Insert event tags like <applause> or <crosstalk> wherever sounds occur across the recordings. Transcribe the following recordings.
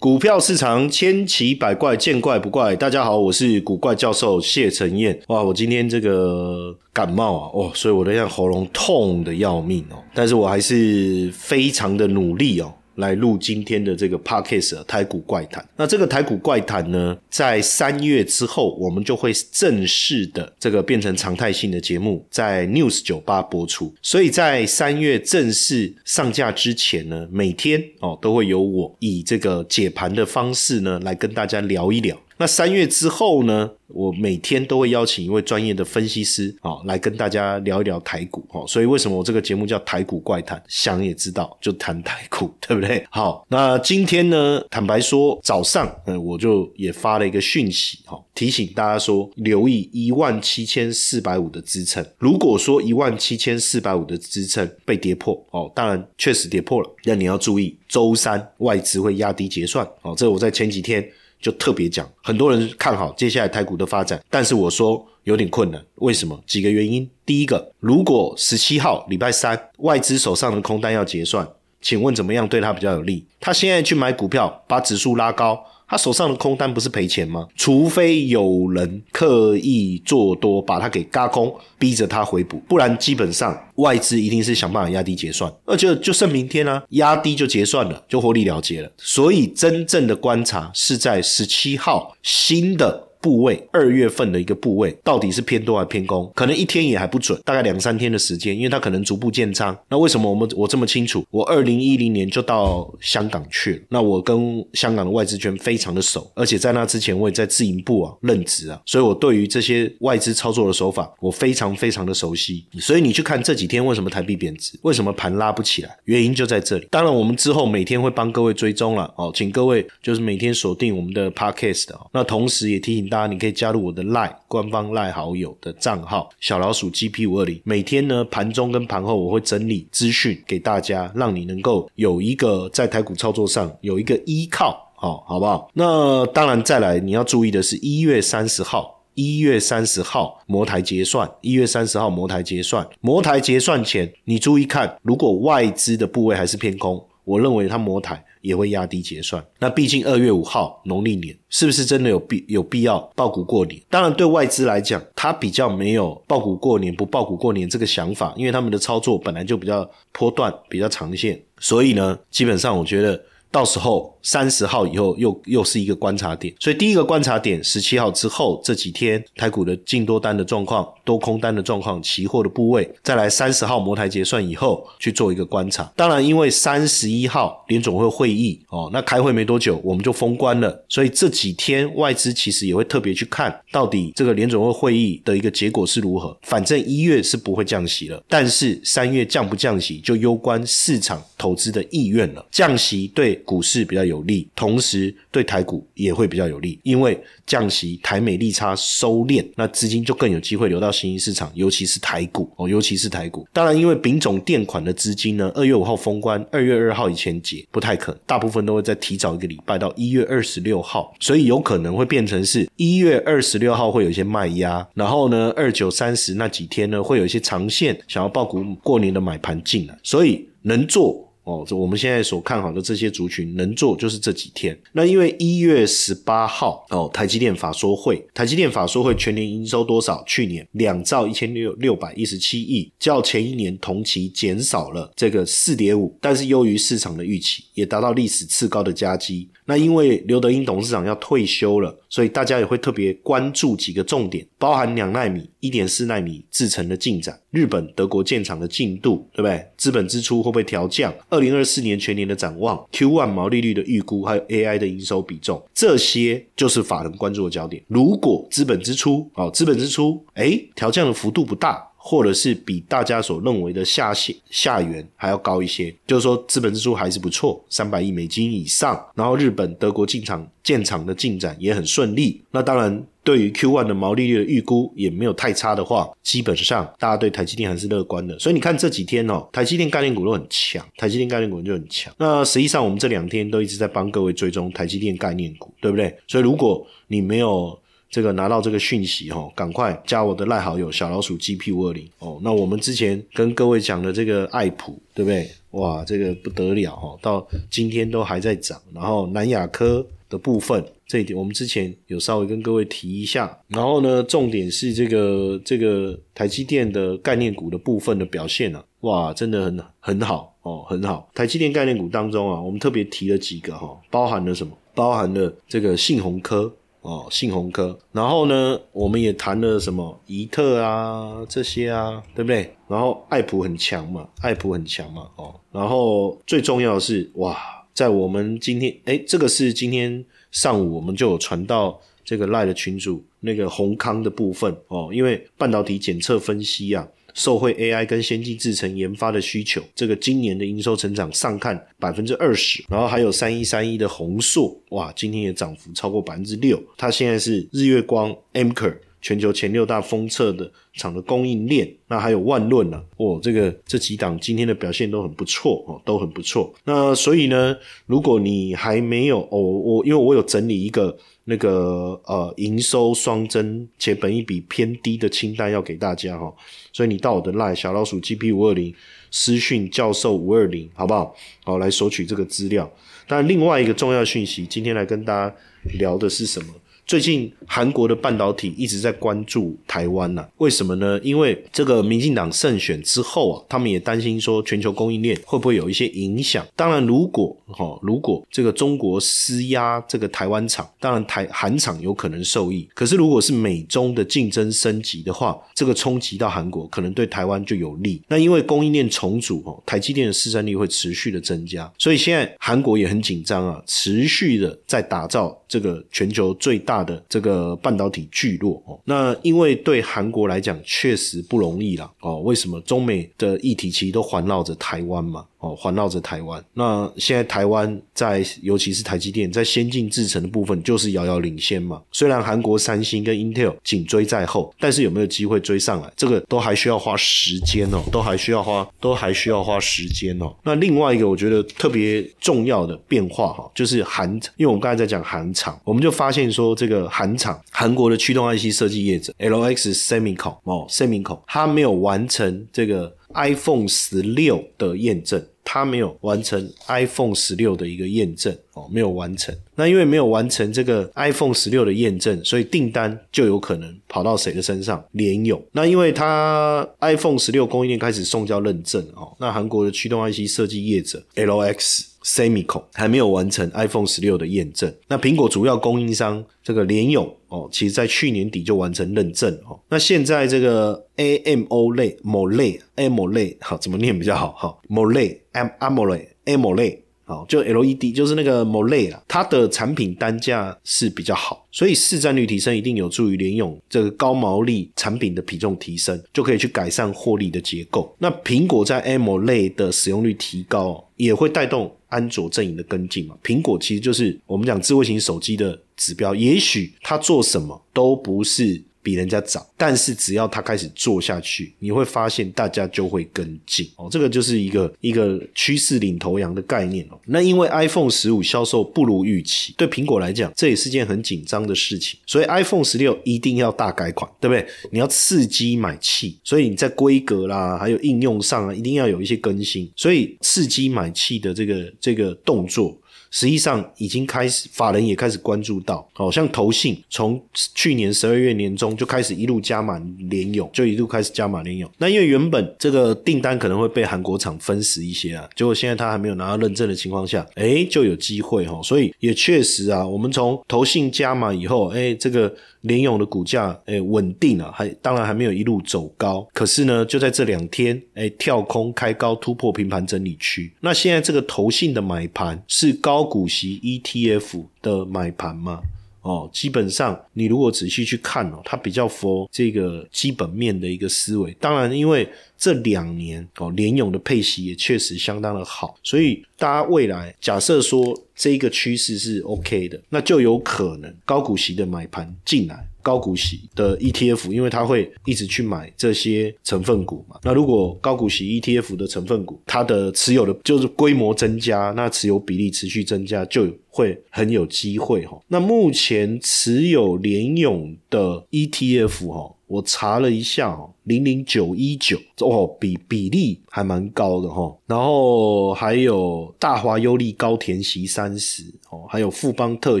股票市场千奇百怪，见怪不怪。大家好，我是古怪教授谢承彦。哇，我今天这个感冒啊，哦，所以我的像喉咙痛的要命哦，但是我还是非常的努力哦。来录今天的这个 podcast 台股怪谈。那这个台股怪谈呢，在三月之后，我们就会正式的这个变成常态性的节目，在 News 酒吧播出。所以在三月正式上架之前呢，每天哦都会有我以这个解盘的方式呢，来跟大家聊一聊。那三月之后呢？我每天都会邀请一位专业的分析师啊，来跟大家聊一聊台股哦。所以为什么我这个节目叫台股怪谈？想也知道，就谈台股，对不对？好，那今天呢，坦白说，早上嗯，我就也发了一个讯息哈，提醒大家说，留意一万七千四百五的支撑。如果说一万七千四百五的支撑被跌破哦，当然确实跌破了，那你要注意，周三外资会压低结算哦。这我在前几天。就特别讲，很多人看好接下来台股的发展，但是我说有点困难。为什么？几个原因。第一个，如果十七号礼拜三外资手上的空单要结算，请问怎么样对他比较有利？他现在去买股票，把指数拉高。他手上的空单不是赔钱吗？除非有人刻意做多，把他给嘎空，逼着他回补，不然基本上外资一定是想办法压低结算，那就就剩明天啊，压低就结算了，就获利了结了。所以真正的观察是在十七号新的。部位二月份的一个部位到底是偏多还是偏空？可能一天也还不准，大概两三天的时间，因为它可能逐步建仓。那为什么我们我这么清楚？我二零一零年就到香港去了，那我跟香港的外资圈非常的熟，而且在那之前我也在自营部啊任职啊，所以我对于这些外资操作的手法我非常非常的熟悉。所以你去看这几天为什么台币贬值，为什么盘拉不起来，原因就在这里。当然我们之后每天会帮各位追踪了哦，请各位就是每天锁定我们的 podcast 哦，那同时也提醒。大家，你可以加入我的赖官方赖好友的账号小老鼠 GP 五二零。每天呢，盘中跟盘后我会整理资讯给大家，让你能够有一个在台股操作上有一个依靠，好，好不好？那当然，再来你要注意的是，一月三十号，一月三十号摩台结算，一月三十号摩台结算，摩台结算前，你注意看，如果外资的部位还是偏空，我认为它摩台。也会压低结算。那毕竟二月五号农历年，是不是真的有必有必要爆股过年？当然，对外资来讲，它比较没有爆股过年不爆股过年这个想法，因为他们的操作本来就比较波段、比较长线，所以呢，基本上我觉得到时候。三十号以后又又是一个观察点，所以第一个观察点，十七号之后这几天台股的净多单的状况、多空单的状况、期货的部位，再来三十号摩台结算以后去做一个观察。当然，因为三十一号联总会会议哦，那开会没多久我们就封关了，所以这几天外资其实也会特别去看到底这个联总会会议的一个结果是如何。反正一月是不会降息了，但是三月降不降息就攸关市场投资的意愿了。降息对股市比较。有利，同时对台股也会比较有利，因为降息，台美利差收敛，那资金就更有机会流到新兴市场，尤其是台股哦，尤其是台股。当然，因为丙种垫款的资金呢，二月五号封关，二月二号以前结不太可能，大部分都会在提早一个礼拜到一月二十六号，所以有可能会变成是一月二十六号会有一些卖压，然后呢，二九三十那几天呢，会有一些长线想要报股过年的买盘进来，所以能做。哦，我们现在所看好的这些族群能做就是这几天。那因为一月十八号哦，台积电法说会，台积电法说会全年营收多少？去年两兆一千六六百一十七亿，较前一年同期减少了这个四点五，但是优于市场的预期，也达到历史次高的佳绩。那因为刘德英董事长要退休了，所以大家也会特别关注几个重点，包含两纳米、一点四纳米制程的进展，日本、德国建厂的进度，对不对？资本支出会不会调降？二零二四年全年的展望，Q one 毛利率的预估，还有 AI 的营收比重，这些就是法人关注的焦点。如果资本支出，哦，资本支出，哎，调降的幅度不大。或者是比大家所认为的下限下缘还要高一些，就是说资本支出还是不错，三百亿美金以上。然后日本、德国进场建厂的进展也很顺利。那当然，对于 Q one 的毛利率的预估也没有太差的话，基本上大家对台积电还是乐观的。所以你看这几天哦，台积电概念股都很强，台积电概念股就很强。那实际上我们这两天都一直在帮各位追踪台积电概念股，对不对？所以如果你没有这个拿到这个讯息哈，赶快加我的赖好友小老鼠 GP 五二零哦。那我们之前跟各位讲的这个爱普，对不对？哇，这个不得了哈，到今天都还在涨。然后南亚科的部分，这一点我们之前有稍微跟各位提一下。然后呢，重点是这个这个台积电的概念股的部分的表现啊，哇，真的很很好哦，很好。台积电概念股当中啊，我们特别提了几个哈，包含了什么？包含了这个信鸿科。哦，信鸿科，然后呢，我们也谈了什么怡特啊这些啊，对不对？然后爱普很强嘛，爱普很强嘛，哦，然后最重要的是，哇，在我们今天，哎，这个是今天上午我们就有传到这个赖的群主那个宏康的部分哦，因为半导体检测分析啊。受惠 AI 跟先进制程研发的需求，这个今年的营收成长上看百分之二十，然后还有三一三一的宏硕，哇，今天也涨幅超过百分之六。它现在是日月光 Amker 全球前六大封测的厂的供应链，那还有万论呢，哦，这个这几档今天的表现都很不错哦，都很不错。那所以呢，如果你还没有哦，我因为我有整理一个。那个呃，营收双增且本益比偏低的清单要给大家哈，所以你到我的 line 小老鼠 GP 五二零私讯教授五二零好不好？好来索取这个资料。但另外一个重要讯息，今天来跟大家聊的是什么？最近韩国的半导体一直在关注台湾呐，为什么呢？因为这个民进党胜选之后啊，他们也担心说全球供应链会不会有一些影响。当然，如果哈，如果这个中国施压这个台湾厂，当然台韩厂有可能受益。可是，如果是美中的竞争升级的话，这个冲击到韩国，可能对台湾就有利。那因为供应链重组哦，台积电的市占率会持续的增加，所以现在韩国也很紧张啊，持续的在打造这个全球最大。的这个半导体聚落哦，那因为对韩国来讲确实不容易啦哦。为什么中美的议题其实都环绕着台湾嘛？哦，环绕着台湾。那现在台湾在，尤其是台积电在先进制程的部分，就是遥遥领先嘛。虽然韩国三星跟 Intel 紧追在后，但是有没有机会追上来，这个都还需要花时间哦，都还需要花，都还需要花时间哦。那另外一个我觉得特别重要的变化哈，就是韩，因为我们刚才在讲韩厂，我们就发现说这个韩厂，韩国的驱动 IC 设计业者 LX Semicon 哦，Semicon，它没有完成这个。iPhone 十六的验证，它没有完成 iPhone 十六的一个验证哦，没有完成。那因为没有完成这个 iPhone 十六的验证，所以订单就有可能跑到谁的身上？联咏。那因为它 iPhone 十六供应链开始送交认证哦，那韩国的驱动 IC 设计业者 LX。Semico 还没有完成 iPhone 十六的验证，那苹果主要供应商这个联咏哦，其实在去年底就完成认证哦。那现在这个 AMOLED，MOLED，AMOLED 好怎么念比较好？哈，MOLED，AMOLED，AMOLED 好，就 LED 就是那个 m o l e 啊，它的产品单价是比较好，所以市占率提升一定有助于联咏这个高毛利产品的比重提升，就可以去改善获利的结构。那苹果在 AMO 类的使用率提高，也会带动。安卓阵营的跟进嘛，苹果其实就是我们讲智慧型手机的指标，也许它做什么都不是。比人家早，但是只要他开始做下去，你会发现大家就会跟进哦。这个就是一个一个趋势领头羊的概念哦。那因为 iPhone 十五销售不如预期，对苹果来讲，这也是件很紧张的事情。所以 iPhone 十六一定要大改款，对不对？你要刺激买气，所以你在规格啦，还有应用上啊，一定要有一些更新。所以刺激买气的这个这个动作。实际上已经开始，法人也开始关注到，好像投信从去年十二月年中就开始一路加码联勇，就一路开始加码联勇。那因为原本这个订单可能会被韩国厂分食一些啊，结果现在他还没有拿到认证的情况下，哎，就有机会哈。所以也确实啊，我们从投信加码以后，哎，这个。联勇的股价诶稳定啊，还当然还没有一路走高，可是呢，就在这两天诶跳空开高突破平盘整理区。那现在这个投信的买盘是高股息 ETF 的买盘吗？哦，基本上你如果仔细去看哦，它比较佛这个基本面的一个思维。当然，因为这两年哦，联勇的配息也确实相当的好，所以大家未来假设说这个趋势是 OK 的，那就有可能高股息的买盘进来。高股息的 ETF，因为它会一直去买这些成分股嘛。那如果高股息 ETF 的成分股，它的持有的就是规模增加，那持有比例持续增加，就会很有机会哈。那目前持有联勇的 ETF 哈。我查了一下哦，零零九一九哦，比比例还蛮高的哈。然后还有大华优利高田息三十哦，还有富邦特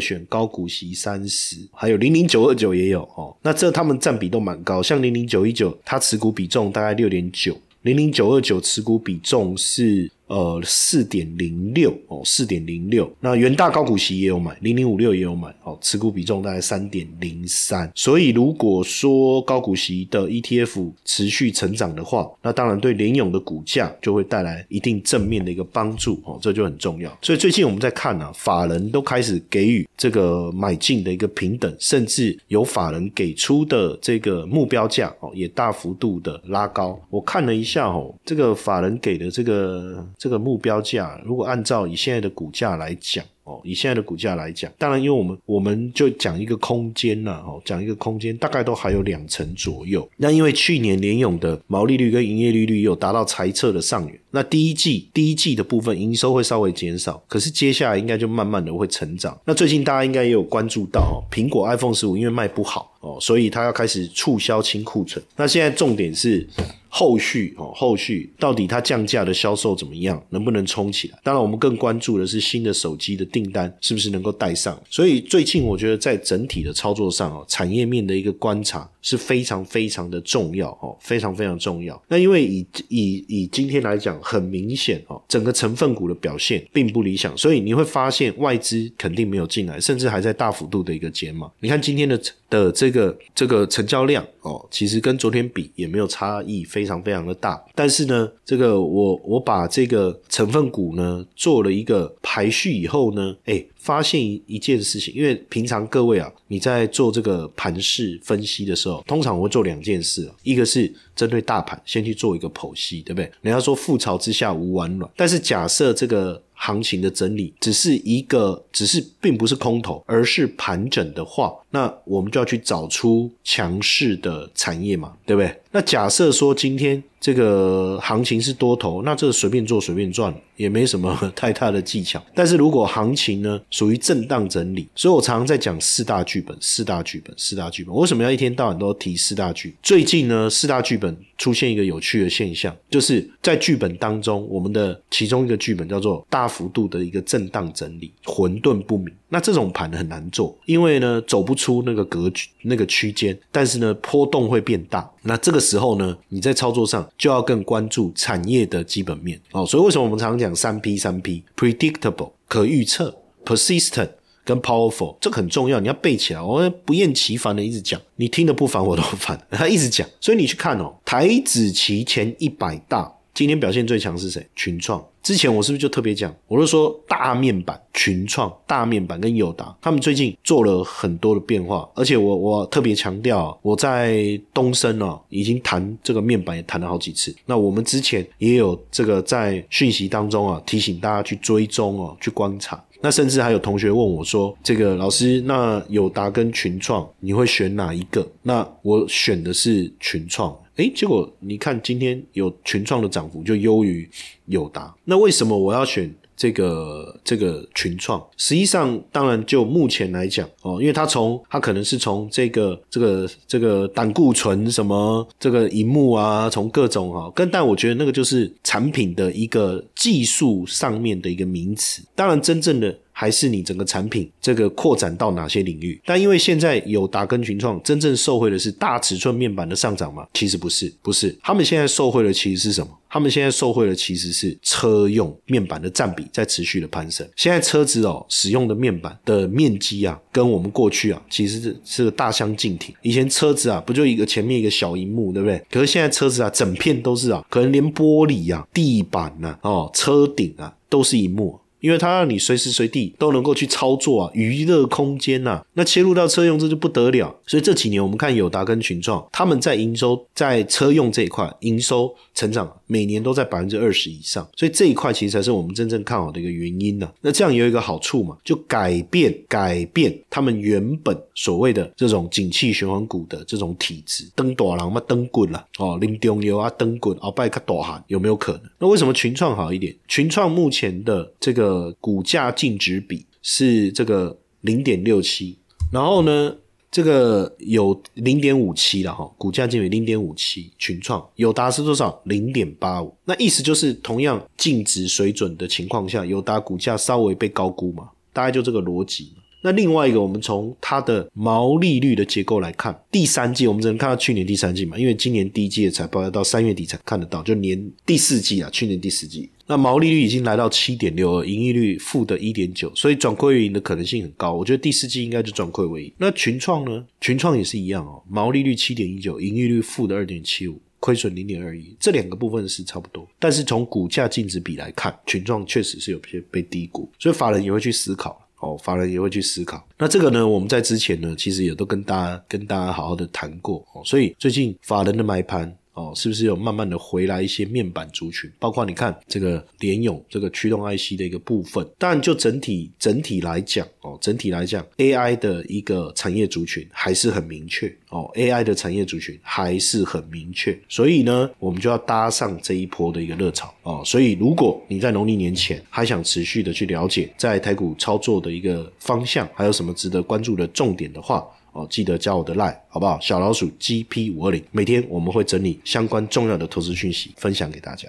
选高股息三十，还有零零九二九也有哦。那这他们占比都蛮高，像零零九一九，它持股比重大概六点九，零零九二九持股比重是。呃，四点零六哦，四点零六。那元大高股息也有买，零零五六也有买，哦，持股比重大概三点零三。所以如果说高股息的 ETF 持续成长的话，那当然对联勇的股价就会带来一定正面的一个帮助哦，这就很重要。所以最近我们在看呢，法人都开始给予这个买进的一个平等，甚至有法人给出的这个目标价哦，也大幅度的拉高。我看了一下哦，这个法人给的这个。这个目标价，如果按照以现在的股价来讲。哦，以现在的股价来讲，当然，因为我们我们就讲一个空间呐，哦，讲一个空间，大概都还有两成左右。那因为去年联勇的毛利率跟营业利率有达到财测的上缘，那第一季第一季的部分营收会稍微减少，可是接下来应该就慢慢的会成长。那最近大家应该也有关注到，哦，苹果 iPhone 十五因为卖不好哦，所以它要开始促销清库存。那现在重点是后续哦，后续到底它降价的销售怎么样，能不能冲起来？当然，我们更关注的是新的手机的。订单是不是能够带上？所以最近我觉得在整体的操作上哦，产业面的一个观察是非常非常的重要哦，非常非常重要。那因为以以以今天来讲，很明显哦，整个成分股的表现并不理想，所以你会发现外资肯定没有进来，甚至还在大幅度的一个减码。你看今天的的这个这个成交量哦，其实跟昨天比也没有差异非非常非常的大。但是呢，这个我我把这个成分股呢做了一个排序以后呢。哎，发现一一件事情，因为平常各位啊，你在做这个盘势分析的时候，通常我会做两件事，一个是针对大盘先去做一个剖析，对不对？人家说覆巢之下无完卵，但是假设这个行情的整理只是一个，只是并不是空头，而是盘整的话，那我们就要去找出强势的产业嘛，对不对？那假设说今天这个行情是多头，那这随便做随便赚，也没什么 <laughs> 太大的技巧。但是如果行情呢属于震荡整理，所以我常常在讲四大剧本，四大剧本，四大剧本。为什么要一天到晚都提四大剧？最近呢，四大剧本出现一个有趣的现象，就是在剧本当中，我们的其中一个剧本叫做大幅度的一个震荡整理，混沌不明。那这种盘很难做，因为呢走不出那个格局、那个区间，但是呢波动会变大。那这个时候呢，你在操作上就要更关注产业的基本面哦。所以为什么我们常常讲三 P 三 P：predictable 可预测、persistent 跟 powerful，这很重要，你要背起来。我不厌其烦的一直讲，你听得不烦我都烦。<laughs> 他一直讲，所以你去看哦，台子期前一百大。今天表现最强是谁？群创。之前我是不是就特别讲？我就说大面板群创、大面板跟友达，他们最近做了很多的变化。而且我我特别强调，我在东升啊，已经谈这个面板也谈了好几次。那我们之前也有这个在讯息当中啊，提醒大家去追踪哦，去观察。那甚至还有同学问我说：“这个老师，那友达跟群创，你会选哪一个？”那我选的是群创。哎，结果你看今天有群创的涨幅就优于友达，那为什么我要选这个这个群创？实际上，当然就目前来讲哦，因为它从它可能是从这个这个这个胆固醇什么这个荧幕啊，从各种哈，跟但我觉得那个就是产品的一个技术上面的一个名词，当然真正的。还是你整个产品这个扩展到哪些领域？但因为现在有达根群创真正受惠的是大尺寸面板的上涨吗？其实不是，不是。他们现在受惠的其实是什么？他们现在受惠的其实是车用面板的占比在持续的攀升。现在车子哦使用的面板的面积啊，跟我们过去啊其实是是大相径庭。以前车子啊不就一个前面一个小荧幕，对不对？可是现在车子啊整片都是啊，可能连玻璃啊、地板呐、哦车顶啊都是荧幕。因为它让你随时随地都能够去操作啊，娱乐空间呐。那切入到车用这就不得了。所以这几年我们看友达跟群创，他们在营收在车用这一块营收成长每年都在百分之二十以上，所以这一块其实才是我们真正看好的一个原因呢。那这样有一个好处嘛，就改变改变他们原本所谓的这种景气循环股的这种体质，登大郎嘛登滚了哦，林中油啊登滚，鳌拜卡大喊有没有可能？那为什么群创好一点？群创目前的这个股价净值比是这个零点六七，然后呢，这个有零点五七了哈，股价净比零点五七，群创友达是多少？零点八五，那意思就是同样净值水准的情况下，友达股价稍微被高估嘛，大概就这个逻辑。那另外一个，我们从它的毛利率的结构来看，第三季我们只能看到去年第三季嘛，因为今年第一季的财报要到三月底才看得到，就年第四季啊，去年第四季，那毛利率已经来到七点六二，盈利率负的一点九，所以转亏为盈的可能性很高。我觉得第四季应该就转亏为盈。那群创呢？群创也是一样哦，毛利率七点一九，盈利率负的二点七五，亏损零点二一，这两个部分是差不多。但是从股价净值比来看，群创确实是有些被低估，所以法人也会去思考。哦，法人也会去思考。那这个呢，我们在之前呢，其实也都跟大家跟大家好好的谈过。哦，所以最近法人的买盘。哦，是不是有慢慢的回来一些面板族群？包括你看这个联咏这个驱动 IC 的一个部分。当然，就整体整体来讲，哦，整体来讲，AI 的一个产业族群还是很明确。哦，AI 的产业族群还是很明确。所以呢，我们就要搭上这一波的一个热潮。哦，所以如果你在农历年前还想持续的去了解在台股操作的一个方向，还有什么值得关注的重点的话，哦，记得加我的 line 好不好？小老鼠 GP 五二零，每天我们会整理相关重要的投资讯息，分享给大家。